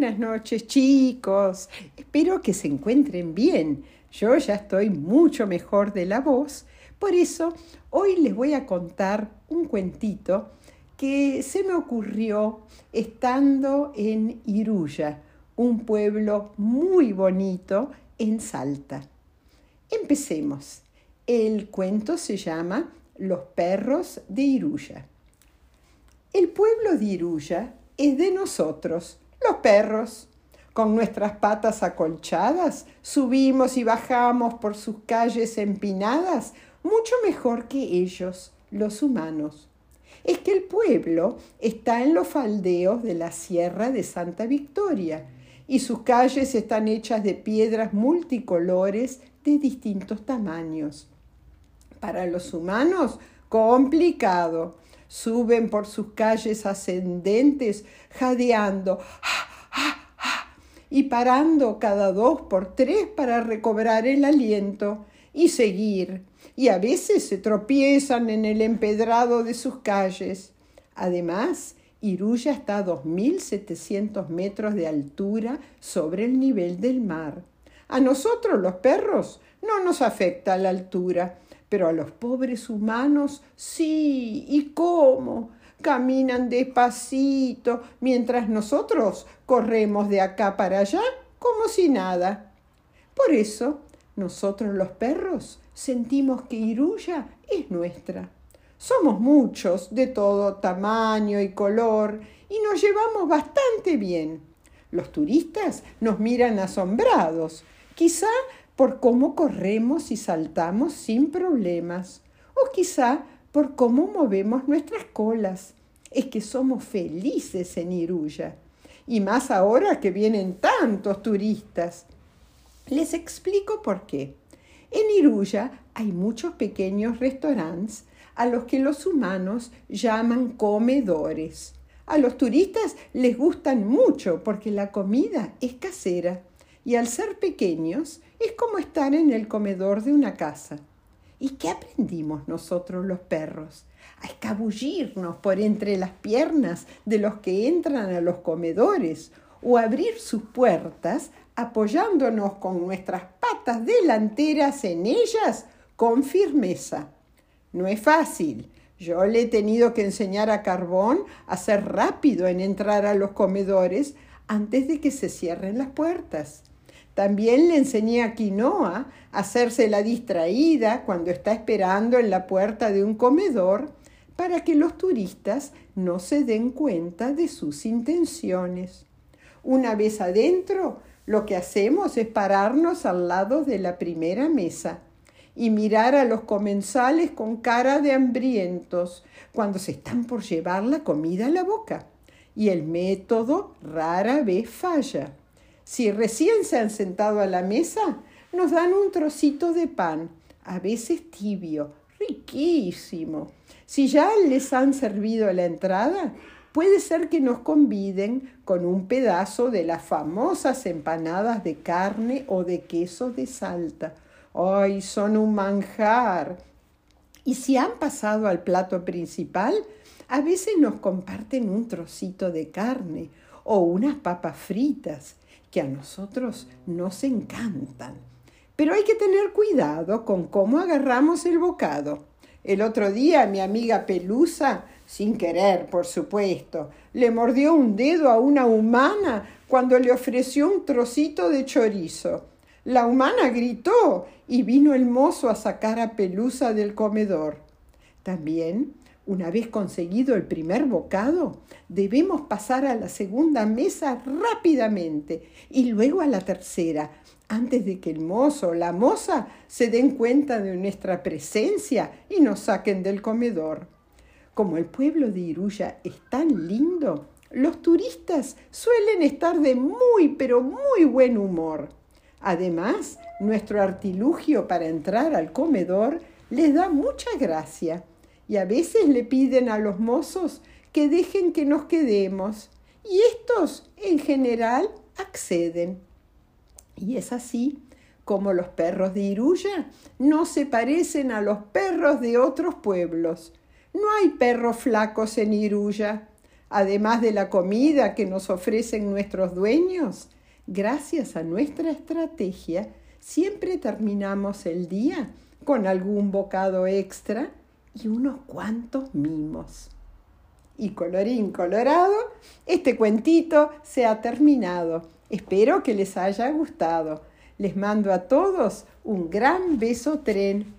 Buenas noches chicos. Espero que se encuentren bien. Yo ya estoy mucho mejor de la voz. Por eso hoy les voy a contar un cuentito que se me ocurrió estando en Iruya, un pueblo muy bonito en Salta. Empecemos. El cuento se llama Los perros de Iruya. El pueblo de Iruya es de nosotros, los perros. Con nuestras patas acolchadas, subimos y bajamos por sus calles empinadas mucho mejor que ellos, los humanos. Es que el pueblo está en los faldeos de la Sierra de Santa Victoria y sus calles están hechas de piedras multicolores de distintos tamaños. Para los humanos, complicado. Suben por sus calles ascendentes, jadeando y parando cada dos por tres para recobrar el aliento y seguir. Y a veces se tropiezan en el empedrado de sus calles. Además, Iruya está a 2.700 metros de altura sobre el nivel del mar. A nosotros los perros no nos afecta la altura, pero a los pobres humanos sí. ¿Y cómo? Caminan despacito mientras nosotros corremos de acá para allá como si nada. Por eso, nosotros los perros sentimos que Iruya es nuestra. Somos muchos, de todo tamaño y color, y nos llevamos bastante bien. Los turistas nos miran asombrados, quizá por cómo corremos y saltamos sin problemas, o quizá por cómo movemos nuestras colas. Es que somos felices en Iruya, y más ahora que vienen tantos turistas. Les explico por qué. En Iruya hay muchos pequeños restaurantes a los que los humanos llaman comedores. A los turistas les gustan mucho porque la comida es casera y al ser pequeños es como estar en el comedor de una casa. ¿Y qué aprendimos nosotros los perros? A escabullirnos por entre las piernas de los que entran a los comedores o abrir sus puertas apoyándonos con nuestras patas delanteras en ellas con firmeza. No es fácil. Yo le he tenido que enseñar a Carbón a ser rápido en entrar a los comedores antes de que se cierren las puertas. También le enseñé a Quinoa a hacerse la distraída cuando está esperando en la puerta de un comedor para que los turistas no se den cuenta de sus intenciones. Una vez adentro, lo que hacemos es pararnos al lado de la primera mesa y mirar a los comensales con cara de hambrientos cuando se están por llevar la comida a la boca. Y el método rara vez falla. Si recién se han sentado a la mesa, nos dan un trocito de pan, a veces tibio, riquísimo. Si ya les han servido la entrada, puede ser que nos conviden con un pedazo de las famosas empanadas de carne o de queso de Salta. ¡Ay, son un manjar! Y si han pasado al plato principal, a veces nos comparten un trocito de carne o unas papas fritas que a nosotros nos encantan. Pero hay que tener cuidado con cómo agarramos el bocado. El otro día mi amiga Pelusa, sin querer, por supuesto, le mordió un dedo a una humana cuando le ofreció un trocito de chorizo. La humana gritó y vino el mozo a sacar a Pelusa del comedor. También una vez conseguido el primer bocado, debemos pasar a la segunda mesa rápidamente y luego a la tercera, antes de que el mozo o la moza se den cuenta de nuestra presencia y nos saquen del comedor. Como el pueblo de Iruya es tan lindo, los turistas suelen estar de muy pero muy buen humor. Además, nuestro artilugio para entrar al comedor les da mucha gracia y a veces le piden a los mozos que dejen que nos quedemos y estos en general acceden. Y es así como los perros de Iruya no se parecen a los perros de otros pueblos. No hay perros flacos en Iruya. además de la comida que nos ofrecen nuestros dueños, gracias a nuestra estrategia, siempre terminamos el día con algún bocado extra y unos cuantos mimos. Y colorín colorado, este cuentito se ha terminado. Espero que les haya gustado. Les mando a todos un gran beso tren